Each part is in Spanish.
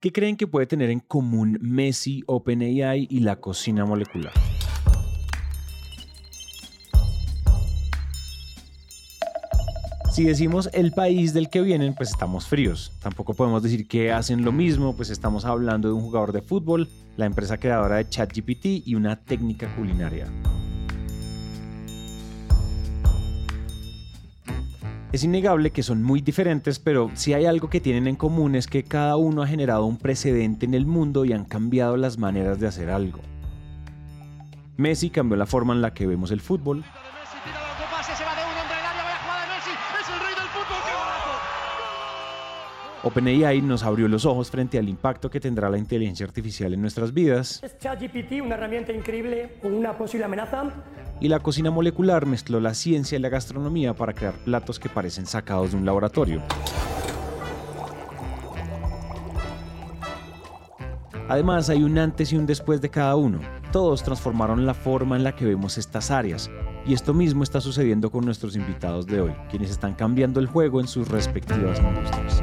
¿Qué creen que puede tener en común Messi, OpenAI y la cocina molecular? Si decimos el país del que vienen, pues estamos fríos. Tampoco podemos decir que hacen lo mismo, pues estamos hablando de un jugador de fútbol, la empresa creadora de ChatGPT y una técnica culinaria. Es innegable que son muy diferentes, pero si hay algo que tienen en común es que cada uno ha generado un precedente en el mundo y han cambiado las maneras de hacer algo. Messi cambió la forma en la que vemos el fútbol, OpenAI nos abrió los ojos frente al impacto que tendrá la inteligencia artificial en nuestras vidas. Es ChatGPT una herramienta increíble con una posible amenaza. Y la cocina molecular mezcló la ciencia y la gastronomía para crear platos que parecen sacados de un laboratorio. Además, hay un antes y un después de cada uno. Todos transformaron la forma en la que vemos estas áreas. Y esto mismo está sucediendo con nuestros invitados de hoy, quienes están cambiando el juego en sus respectivas industrias.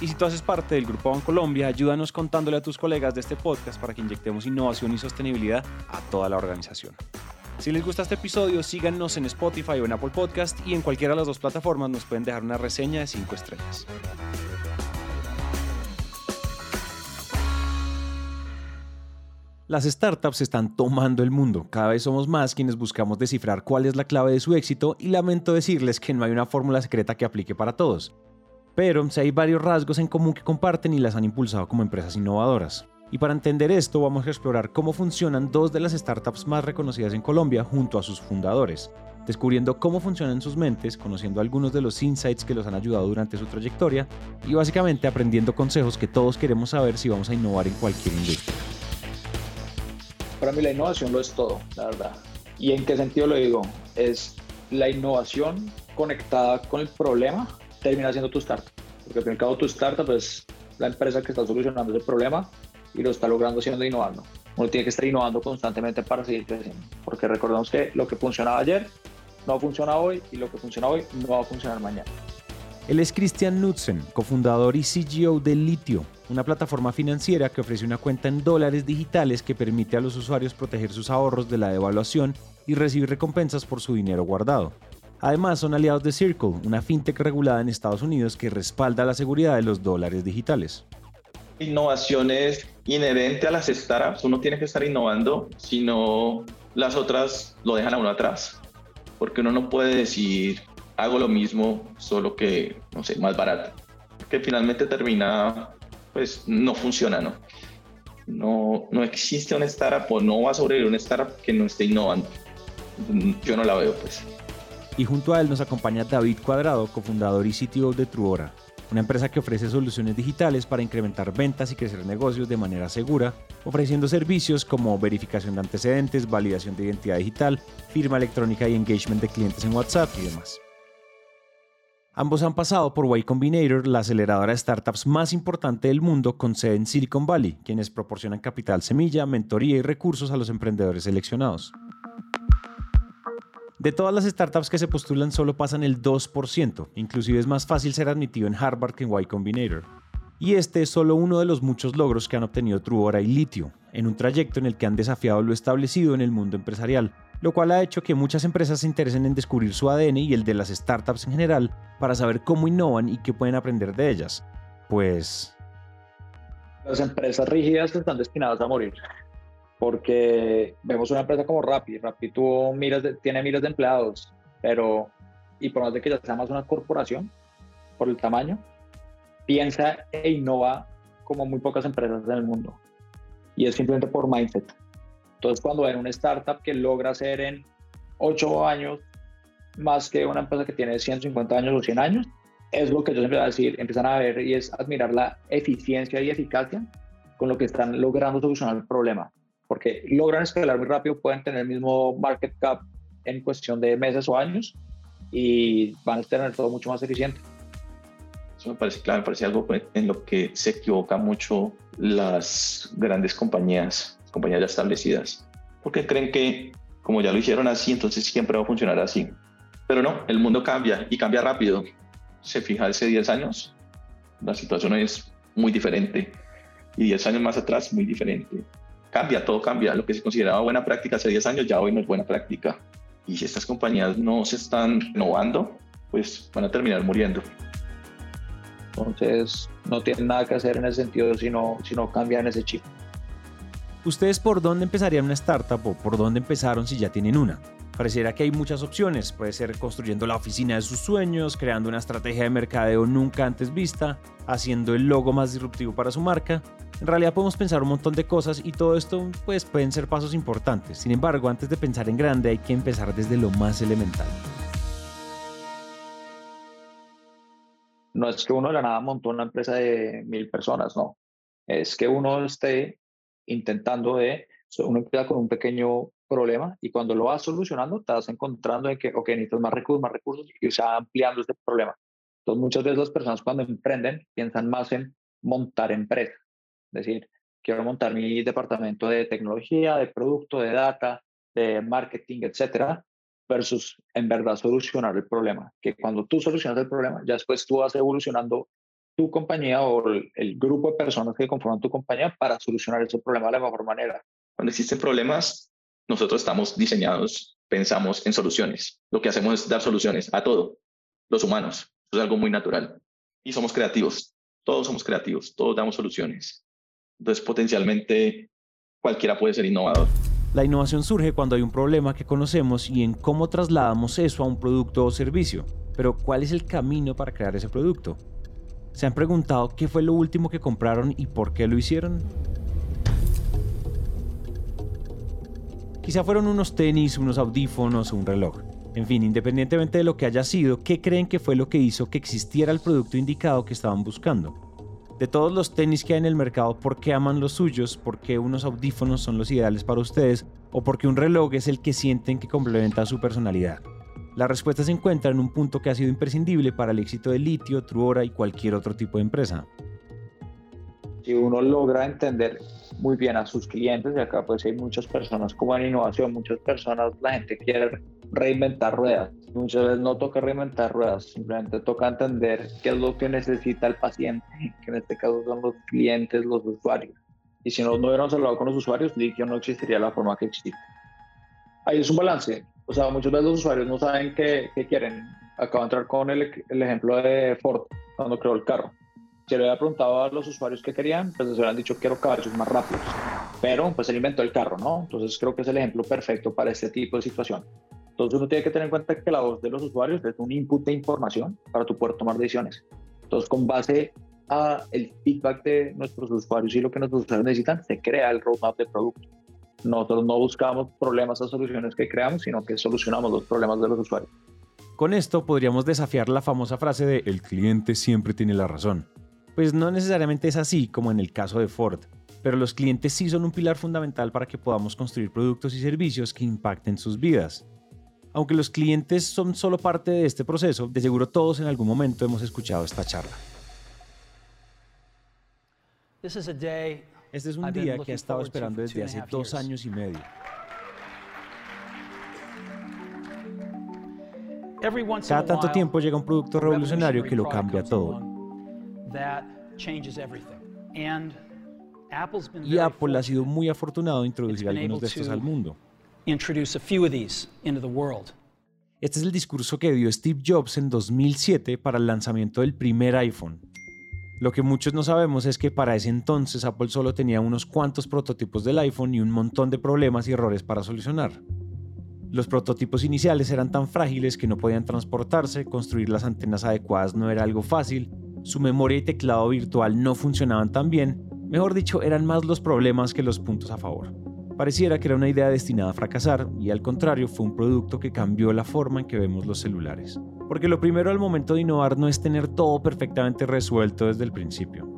Y si tú haces parte del Grupo Bancolombia, ayúdanos contándole a tus colegas de este podcast para que inyectemos innovación y sostenibilidad a toda la organización. Si les gusta este episodio, síganos en Spotify o en Apple Podcast y en cualquiera de las dos plataformas nos pueden dejar una reseña de 5 estrellas. Las startups están tomando el mundo. Cada vez somos más quienes buscamos descifrar cuál es la clave de su éxito y lamento decirles que no hay una fórmula secreta que aplique para todos pero si hay varios rasgos en común que comparten y las han impulsado como empresas innovadoras. Y para entender esto vamos a explorar cómo funcionan dos de las startups más reconocidas en Colombia junto a sus fundadores, descubriendo cómo funcionan sus mentes, conociendo algunos de los insights que los han ayudado durante su trayectoria y básicamente aprendiendo consejos que todos queremos saber si vamos a innovar en cualquier industria. Para mí la innovación lo es todo, la verdad. ¿Y en qué sentido lo digo? Es la innovación conectada con el problema termina siendo tu startup. Porque al fin y al cabo tu startup es la empresa que está solucionando ese problema y lo está logrando siendo innovando. Uno tiene que estar innovando constantemente para seguir creciendo. Porque recordemos que lo que funcionaba ayer no funciona hoy y lo que funciona hoy no va a funcionar mañana. Él es Christian Knudsen, cofundador y CGO de Litio, una plataforma financiera que ofrece una cuenta en dólares digitales que permite a los usuarios proteger sus ahorros de la devaluación y recibir recompensas por su dinero guardado. Además, son aliados de Circle, una fintech regulada en Estados Unidos que respalda la seguridad de los dólares digitales. Innovación es inherente a las startups. Uno tiene que estar innovando, si no las otras lo dejan a uno atrás. Porque uno no puede decir, hago lo mismo, solo que, no sé, más barato. Que finalmente termina, pues no funciona, ¿no? No, no existe una startup o no va a sobrevivir una startup que no esté innovando. Yo no la veo, pues y junto a él nos acompaña David Cuadrado, cofundador y CTO de Truora, una empresa que ofrece soluciones digitales para incrementar ventas y crecer negocios de manera segura, ofreciendo servicios como verificación de antecedentes, validación de identidad digital, firma electrónica y engagement de clientes en WhatsApp y demás. Ambos han pasado por Y Combinator, la aceleradora de startups más importante del mundo con sede en Silicon Valley, quienes proporcionan capital semilla, mentoría y recursos a los emprendedores seleccionados. De todas las startups que se postulan solo pasan el 2%, inclusive es más fácil ser admitido en Harvard que en Y Combinator. Y este es solo uno de los muchos logros que han obtenido Truora y Litio, en un trayecto en el que han desafiado lo establecido en el mundo empresarial, lo cual ha hecho que muchas empresas se interesen en descubrir su ADN y el de las startups en general para saber cómo innovan y qué pueden aprender de ellas. Pues... Las empresas rígidas están destinadas a morir porque vemos una empresa como Rappi, Rappi tuvo miles tiene miles de empleados, pero, y por más de que ya sea más una corporación, por el tamaño, piensa e innova como muy pocas empresas en el mundo. Y es simplemente por mindset. Entonces, cuando ven una startup que logra hacer en 8 años más que una empresa que tiene 150 años o 100 años, es lo que yo siempre voy a decir, empiezan a ver y es admirar la eficiencia y eficacia con lo que están logrando solucionar el problema, porque logran escalar muy rápido, pueden tener el mismo market cap en cuestión de meses o años y van a tener todo mucho más eficiente. Eso me parece claro, me parece algo en lo que se equivocan mucho las grandes compañías, compañías ya establecidas, porque creen que como ya lo hicieron así, entonces siempre va a funcionar así. Pero no, el mundo cambia y cambia rápido. Se fija hace 10 años, la situación es muy diferente y 10 años más atrás muy diferente. Cambia, todo cambia. Lo que se consideraba buena práctica hace 10 años ya hoy no es buena práctica. Y si estas compañías no se están renovando, pues van a terminar muriendo. Entonces, no tienen nada que hacer en ese sentido si no, si no cambian ese chip. ¿Ustedes por dónde empezarían una startup o por dónde empezaron si ya tienen una? Pareciera que hay muchas opciones. Puede ser construyendo la oficina de sus sueños, creando una estrategia de mercadeo nunca antes vista, haciendo el logo más disruptivo para su marca. En realidad podemos pensar un montón de cosas y todo esto pues pueden ser pasos importantes. Sin embargo, antes de pensar en grande hay que empezar desde lo más elemental. No es que uno de la nada montó una empresa de mil personas, no. Es que uno esté intentando de, uno empieza con un pequeño problema y cuando lo vas solucionando te vas encontrando en que, ok, necesitas más recursos, más recursos y se va ampliando este problema. Entonces muchas veces las personas cuando emprenden piensan más en montar empresa, es decir, quiero montar mi departamento de tecnología, de producto, de data, de marketing, etcétera, versus en verdad solucionar el problema. Que cuando tú solucionas el problema, ya después tú vas evolucionando tu compañía o el, el grupo de personas que conforman tu compañía para solucionar ese problema de la mejor manera. Cuando existen problemas, nosotros estamos diseñados, pensamos en soluciones. Lo que hacemos es dar soluciones a todo, los humanos. Eso es algo muy natural. Y somos creativos. Todos somos creativos, todos damos soluciones. Entonces, potencialmente, cualquiera puede ser innovador. La innovación surge cuando hay un problema que conocemos y en cómo trasladamos eso a un producto o servicio. Pero, ¿cuál es el camino para crear ese producto? ¿Se han preguntado qué fue lo último que compraron y por qué lo hicieron? Quizá fueron unos tenis, unos audífonos un reloj. En fin, independientemente de lo que haya sido, ¿qué creen que fue lo que hizo que existiera el producto indicado que estaban buscando? De todos los tenis que hay en el mercado, ¿por qué aman los suyos? ¿Por qué unos audífonos son los ideales para ustedes? ¿O por qué un reloj es el que sienten que complementa su personalidad? La respuesta se encuentra en un punto que ha sido imprescindible para el éxito de Litio, Truora y cualquier otro tipo de empresa. Si uno logra entender muy bien a sus clientes y acá pues hay muchas personas como en innovación, muchas personas, la gente quiere reinventar ruedas. Muchas veces no toca reinventar ruedas, simplemente toca entender qué es lo que necesita el paciente, que en este caso son los clientes, los usuarios. Y si no, no hubiéramos hablado con los usuarios, Litio no existiría la forma que existe. Ahí es un balance. O sea, muchos de los usuarios no saben qué, qué quieren. Acabo de entrar con el, el ejemplo de Ford cuando creó el carro se le había preguntado a los usuarios qué querían, pues les habían dicho quiero caballos más rápidos. Pero pues él inventó el carro, ¿no? Entonces creo que es el ejemplo perfecto para este tipo de situación. Entonces uno tiene que tener en cuenta que la voz de los usuarios es un input de información para tu poder tomar decisiones. Entonces con base a el feedback de nuestros usuarios y lo que nuestros usuarios necesitan, se crea el roadmap de producto. Nosotros no buscamos problemas o soluciones que creamos, sino que solucionamos los problemas de los usuarios. Con esto podríamos desafiar la famosa frase de el cliente siempre tiene la razón. Pues no necesariamente es así como en el caso de Ford, pero los clientes sí son un pilar fundamental para que podamos construir productos y servicios que impacten sus vidas. Aunque los clientes son solo parte de este proceso, de seguro todos en algún momento hemos escuchado esta charla. Este es un día que he estado esperando desde hace dos años y medio. Cada tanto tiempo llega un producto revolucionario que lo cambia todo. Y Apple ha sido muy afortunado en introducir algunos de estos al mundo. Este es el discurso que dio Steve Jobs en 2007 para el lanzamiento del primer iPhone. Lo que muchos no sabemos es que para ese entonces Apple solo tenía unos cuantos prototipos del iPhone y un montón de problemas y errores para solucionar. Los prototipos iniciales eran tan frágiles que no podían transportarse, construir las antenas adecuadas no era algo fácil su memoria y teclado virtual no funcionaban tan bien, mejor dicho, eran más los problemas que los puntos a favor. Pareciera que era una idea destinada a fracasar y al contrario fue un producto que cambió la forma en que vemos los celulares. Porque lo primero al momento de innovar no es tener todo perfectamente resuelto desde el principio.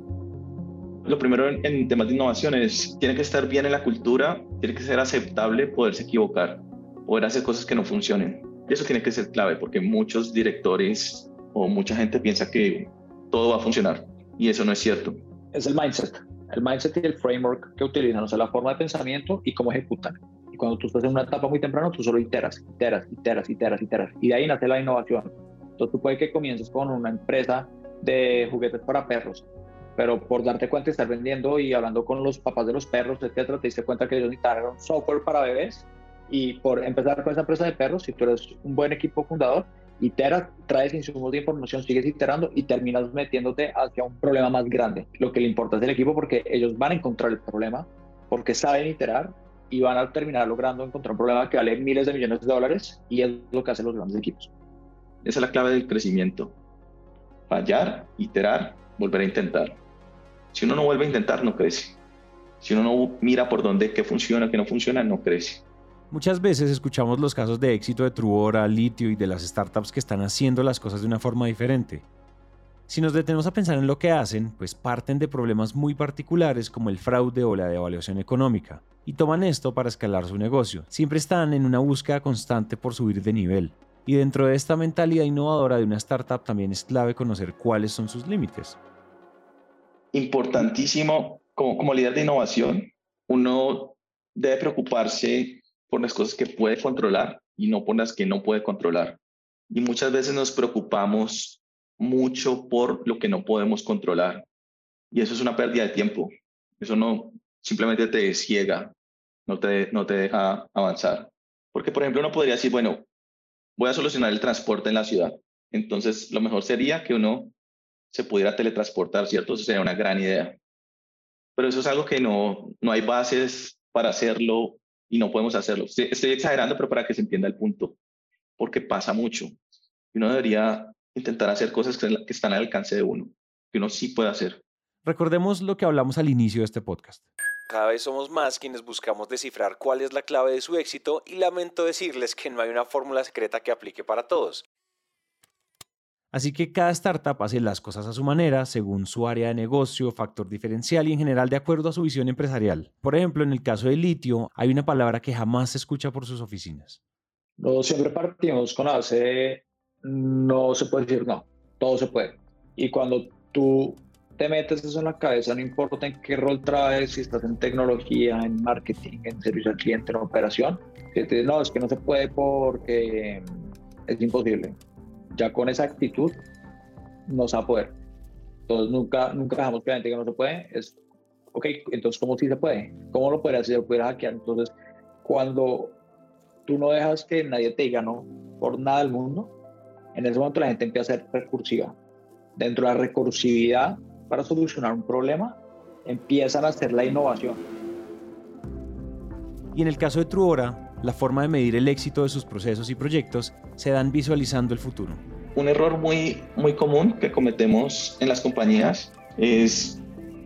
Lo primero en, temas de innovación es, tiene que estar bien en la cultura, tiene que ser aceptable poderse equivocar, poder hacer cosas que no funcionen. Y eso tiene que ser clave porque muchos directores o mucha gente piensa que todo va a funcionar y eso no es cierto. Es el mindset el mindset y el framework que utilizan, o sea, la forma de pensamiento y cómo ejecutan. Y cuando tú estás en una etapa muy temprana, tú solo iteras, iteras, iteras, iteras, iteras. Y de ahí nace la innovación. Entonces tú puedes que comiences con una empresa de juguetes para perros, pero por darte cuenta estar vendiendo y hablando con los papás de los perros, etcétera, te diste cuenta que ellos necesitaron software para bebés y por empezar con esa empresa de perros, si tú eres un buen equipo fundador, iteras, traes insumos de información, sigues iterando y terminas metiéndote hacia un problema más grande. Lo que le importa es el equipo porque ellos van a encontrar el problema, porque saben iterar y van a terminar logrando encontrar un problema que vale miles de millones de dólares y es lo que hacen los grandes equipos. Esa es la clave del crecimiento. Fallar, iterar, volver a intentar. Si uno no vuelve a intentar, no crece. Si uno no mira por dónde, qué funciona, qué no funciona, no crece. Muchas veces escuchamos los casos de éxito de Truora, Litio y de las startups que están haciendo las cosas de una forma diferente. Si nos detenemos a pensar en lo que hacen, pues parten de problemas muy particulares como el fraude o la devaluación económica, y toman esto para escalar su negocio. Siempre están en una búsqueda constante por subir de nivel. Y dentro de esta mentalidad innovadora de una startup también es clave conocer cuáles son sus límites. Importantísimo, como, como líder de innovación, uno debe preocuparse por las cosas que puede controlar y no por las que no puede controlar. Y muchas veces nos preocupamos mucho por lo que no podemos controlar. Y eso es una pérdida de tiempo. Eso no simplemente te ciega, no te, no te deja avanzar. Porque, por ejemplo, uno podría decir, bueno, voy a solucionar el transporte en la ciudad. Entonces, lo mejor sería que uno se pudiera teletransportar, ¿cierto? Eso sería una gran idea. Pero eso es algo que no, no hay bases para hacerlo y no podemos hacerlo. Estoy, exagerando, pero para que se entienda el punto, porque pasa mucho. Y uno debería intentar hacer cosas que, que están al alcance de uno, que uno sí puede hacer. Recordemos lo que hablamos al inicio de este podcast. Cada vez somos más quienes buscamos descifrar cuál es la clave de su éxito y lamento decirles que no hay una fórmula secreta que aplique para todos. Así que cada startup hace las cosas a su manera, según su área de negocio, factor diferencial y en general de acuerdo a su visión empresarial. Por ejemplo, en el caso de litio, hay una palabra que jamás se escucha por sus oficinas. No siempre partimos con base, no se puede decir no, todo se puede. Y cuando tú te metes eso en la cabeza, no importa en qué rol traes, si estás en tecnología, en marketing, en servicio al cliente, en operación, te no, es que no se puede porque es imposible ya con esa actitud nos va a poder. Entonces nunca, nunca dejamos que la gente que no se puede es, ok, entonces ¿cómo sí se puede? ¿Cómo lo puede hacer? ¿Lo puede hackear? Entonces, cuando tú no dejas que nadie te diga no por nada del mundo, en ese momento la gente empieza a ser recursiva. Dentro de la recursividad para solucionar un problema, empiezan a hacer la innovación. Y en el caso de Truora, la forma de medir el éxito de sus procesos y proyectos se dan visualizando el futuro. Un error muy, muy común que cometemos en las compañías es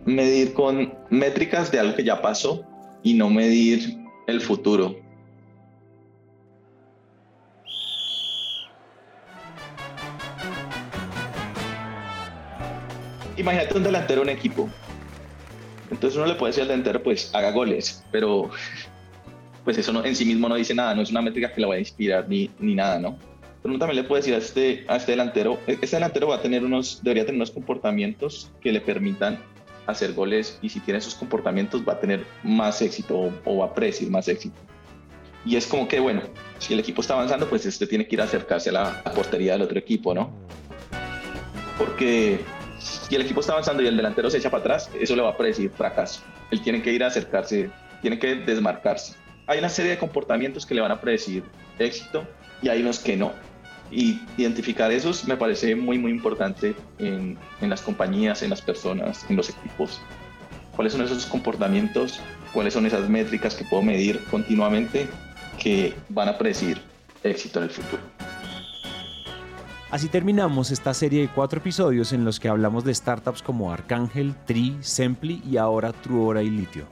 medir con métricas de algo que ya pasó y no medir el futuro. Imagínate un delantero un equipo. Entonces uno le puede decir al delantero, pues haga goles, pero pues eso no, en sí mismo no dice nada, no es una métrica que la vaya a inspirar ni, ni nada, ¿no? Pero uno también le puede decir a este, a este delantero, e-, este delantero va a tener unos, debería tener unos comportamientos que le permitan hacer goles y si tiene esos comportamientos va a tener más éxito o, va a predecir más éxito. Y es como que, bueno, si el equipo está avanzando, pues este tiene que ir a acercarse a la, portería del otro equipo, ¿no? Porque si el equipo está avanzando y el delantero se echa para atrás, eso le va a predecir fracaso. Él tiene que ir a acercarse, tiene que desmarcarse hay una serie de comportamientos que le van a predecir éxito y hay unos que no. Y identificar esos me parece muy, muy importante en, en las compañías, en las personas, en los equipos. ¿Cuáles son esos comportamientos? ¿Cuáles son esas métricas que puedo medir continuamente que van a predecir éxito en el futuro? Así terminamos esta serie de cuatro episodios en los que hablamos de startups como Arcángel, Tri, Sempli y ahora Truora y Litio.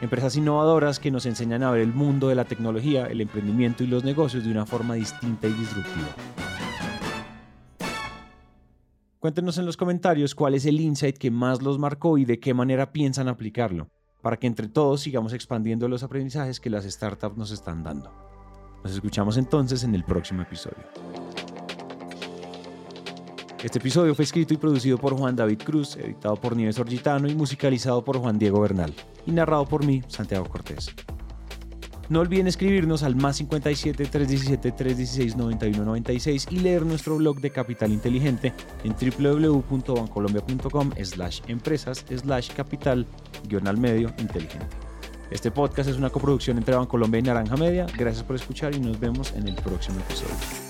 Empresas innovadoras que nos enseñan a ver el mundo de la tecnología, el emprendimiento y los negocios de una forma distinta y disruptiva. Cuéntenos en los comentarios cuál es el insight que más los marcó y de qué manera piensan aplicarlo, para que entre todos sigamos expandiendo los aprendizajes que las startups nos están dando. Nos escuchamos entonces en el próximo episodio. Este episodio fue escrito y producido por Juan David Cruz, editado por Nieves Orgitano y musicalizado por Juan Diego Bernal, y narrado por mí, Santiago Cortés. No olviden escribirnos al más 57 317 316 9196 y leer nuestro blog de Capital Inteligente en www.bancolombia.com slash empresas slash capital guion al medio inteligente. Este podcast es una coproducción entre Bancolombia y Naranja Media. Gracias por escuchar y nos vemos en el próximo episodio.